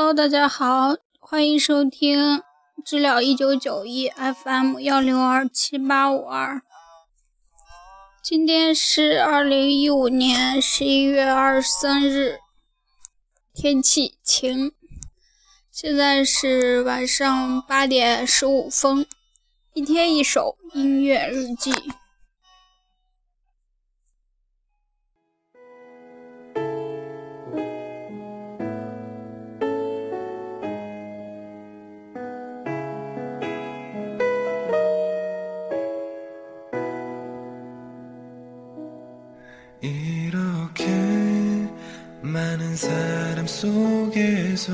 Hello，大家好，欢迎收听知了一九九一 FM 幺零二七八五二。今天是二零一五年十一月二十三日，天气晴。现在是晚上八点十五分，一天一首音乐日记。 이렇게 많은 사람 속에서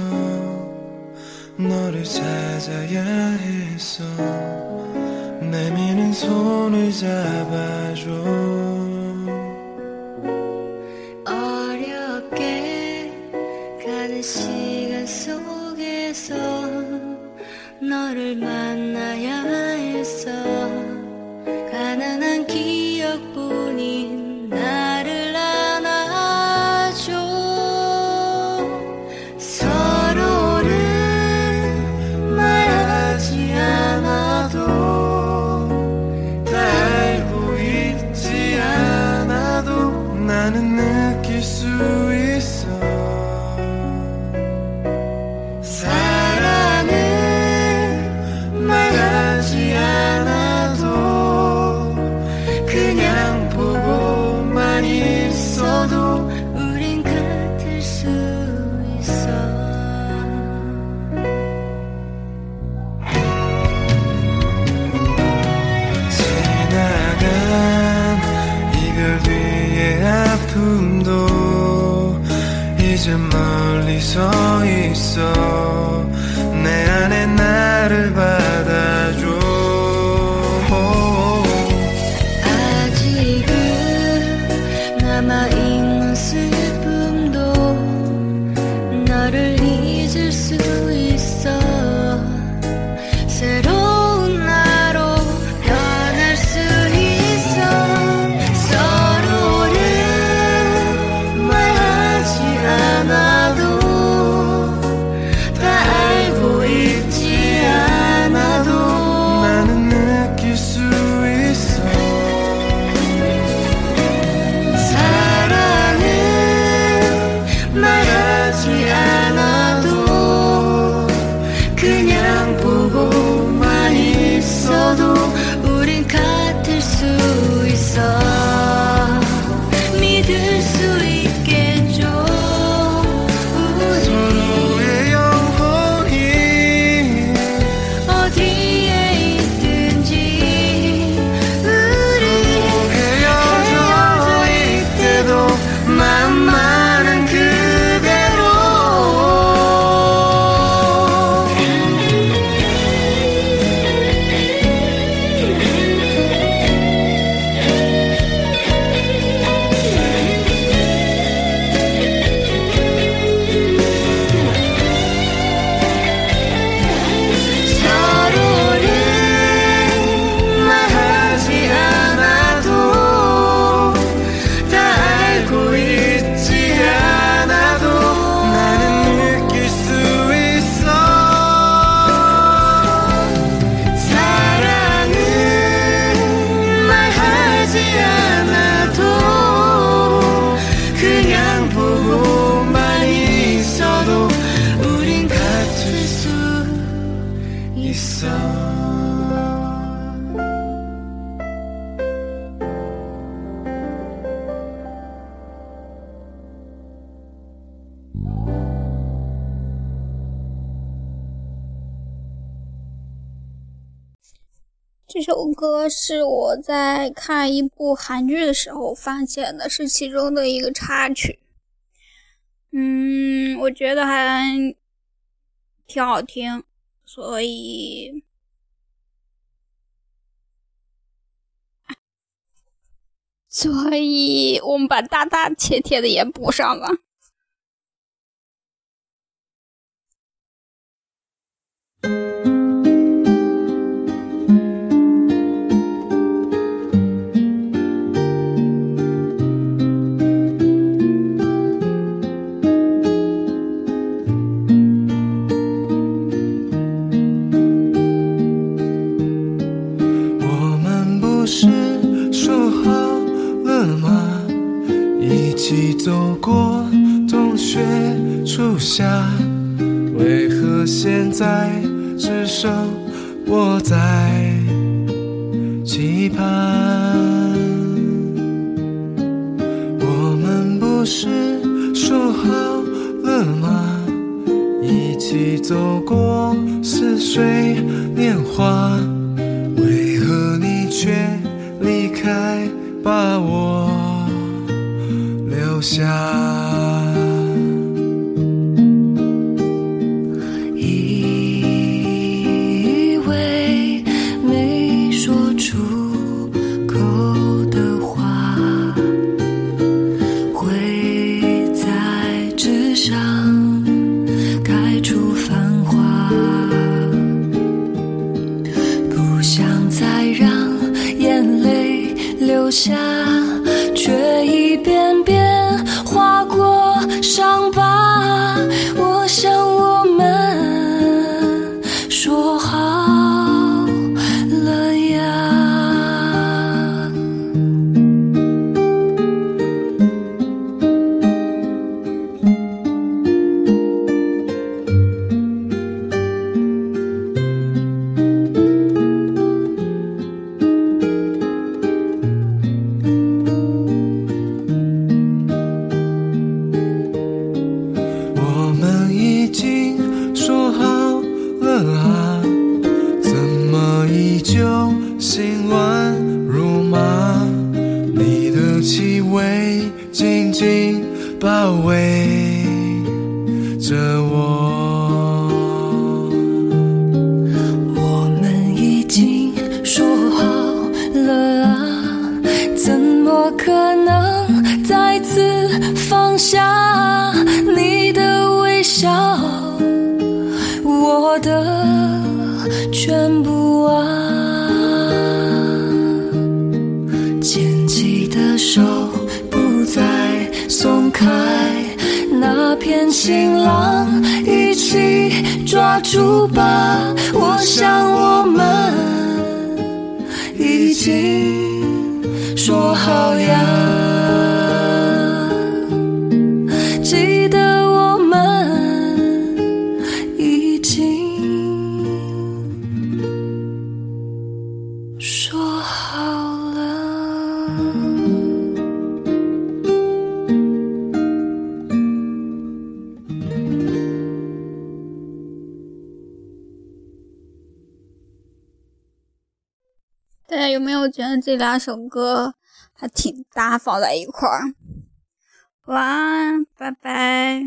너를 찾아야 했어. 내미는 손을 잡아줘. 어렵게 가는 시간 속에서 너를 만나야 했어. 가난한 기억뿐인 아픔도 이제 멀리서 있어 내 안에 나를 받아 줘. 아직 남아 있는 슬픔도 너를 잊을 수 있어 corazón. 这首歌是我在看一部韩剧的时候发现的，是其中的一个插曲。嗯，我觉得还挺好听，所以，所以我们把大大切切的也补上了。走过似水年华，为何你却离开，把我留下？呀，却已变。紧紧包围着我。我们已经说好了啊，怎么可能再次放下你的微笑，天晴朗一起抓住吧。我想我们已经说好呀，有没有觉得这两首歌还挺搭，放在一块儿？晚安，拜拜。